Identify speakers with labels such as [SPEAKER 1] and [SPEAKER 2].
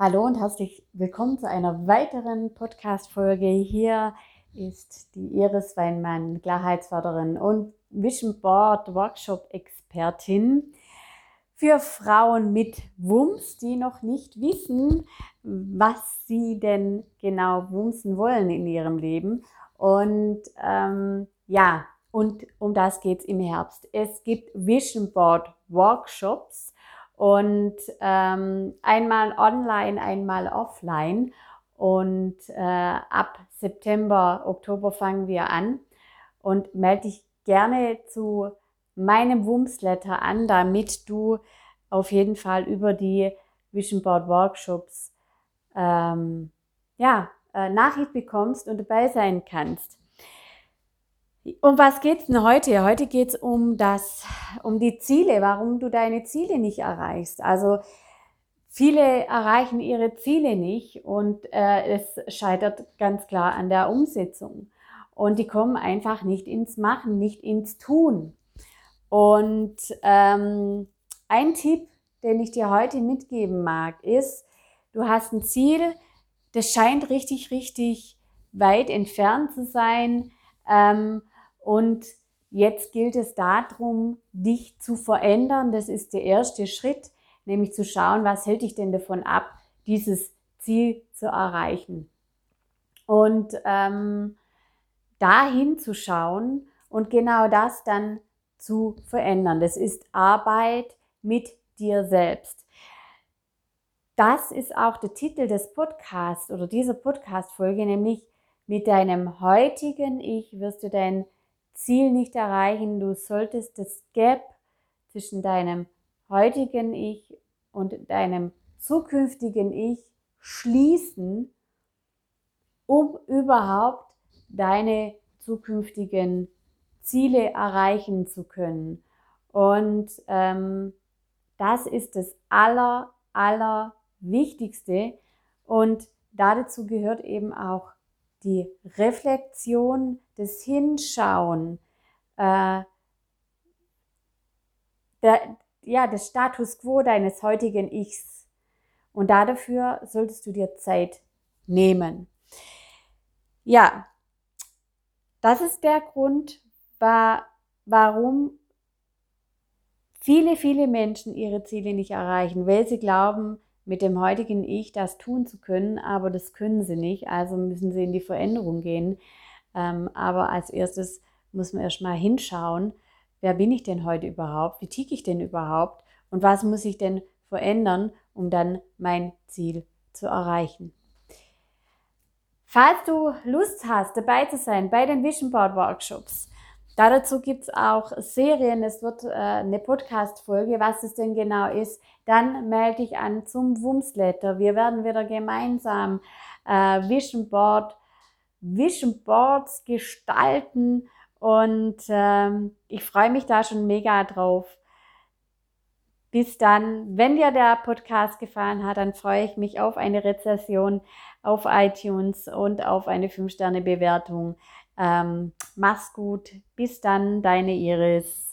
[SPEAKER 1] Hallo und herzlich willkommen zu einer weiteren Podcast-Folge. Hier ist die Iris Weinmann, Klarheitsförderin und Vision Board Workshop Expertin für Frauen mit Wumms, die noch nicht wissen, was sie denn genau wumsen wollen in ihrem Leben. Und ähm, ja, und um das geht es im Herbst. Es gibt Vision Board Workshops und ähm, einmal online, einmal offline. Und äh, ab September, Oktober fangen wir an. Und melde dich gerne zu meinem Wumsletter an, damit du auf jeden Fall über die Vision Board Workshops ähm, ja, äh, Nachricht bekommst und dabei sein kannst. Um was geht's denn heute? Heute geht's um das, um die Ziele, warum du deine Ziele nicht erreichst. Also viele erreichen ihre Ziele nicht und äh, es scheitert ganz klar an der Umsetzung. Und die kommen einfach nicht ins Machen, nicht ins Tun. Und ähm, ein Tipp, den ich dir heute mitgeben mag, ist, du hast ein Ziel, das scheint richtig, richtig weit entfernt zu sein. Ähm, und jetzt gilt es darum, dich zu verändern. Das ist der erste Schritt, nämlich zu schauen, was hält dich denn davon ab, dieses Ziel zu erreichen. Und ähm, dahin zu schauen und genau das dann zu verändern. Das ist Arbeit mit dir selbst. Das ist auch der Titel des Podcasts oder dieser Podcast-Folge, nämlich mit deinem heutigen Ich wirst du dein Ziel nicht erreichen. Du solltest das Gap zwischen deinem heutigen Ich und deinem zukünftigen Ich schließen, um überhaupt deine zukünftigen Ziele erreichen zu können. Und ähm, das ist das aller, aller Wichtigste. Und dazu gehört eben auch die Reflexion, das Hinschauen, äh, der, ja, das Status quo deines heutigen Ichs. Und dafür solltest du dir Zeit nehmen. Ja, das ist der Grund, war, warum viele, viele Menschen ihre Ziele nicht erreichen, weil sie glauben, mit dem heutigen Ich das tun zu können, aber das können sie nicht, also müssen sie in die Veränderung gehen. Ähm, aber als erstes muss man erstmal hinschauen, wer bin ich denn heute überhaupt, wie ticke ich denn überhaupt und was muss ich denn verändern, um dann mein Ziel zu erreichen. Falls du Lust hast, dabei zu sein bei den Vision Board Workshops, Dazu gibt es auch Serien, es wird äh, eine Podcast-Folge, was es denn genau ist. Dann melde dich an zum Wumsletter. Wir werden wieder gemeinsam äh, Vision Board, Vision Boards gestalten und ähm, ich freue mich da schon mega drauf. Bis dann, wenn dir der Podcast gefallen hat, dann freue ich mich auf eine Rezession auf iTunes und auf eine 5-Sterne-Bewertung. Ähm, mach's gut. Bis dann, deine Iris.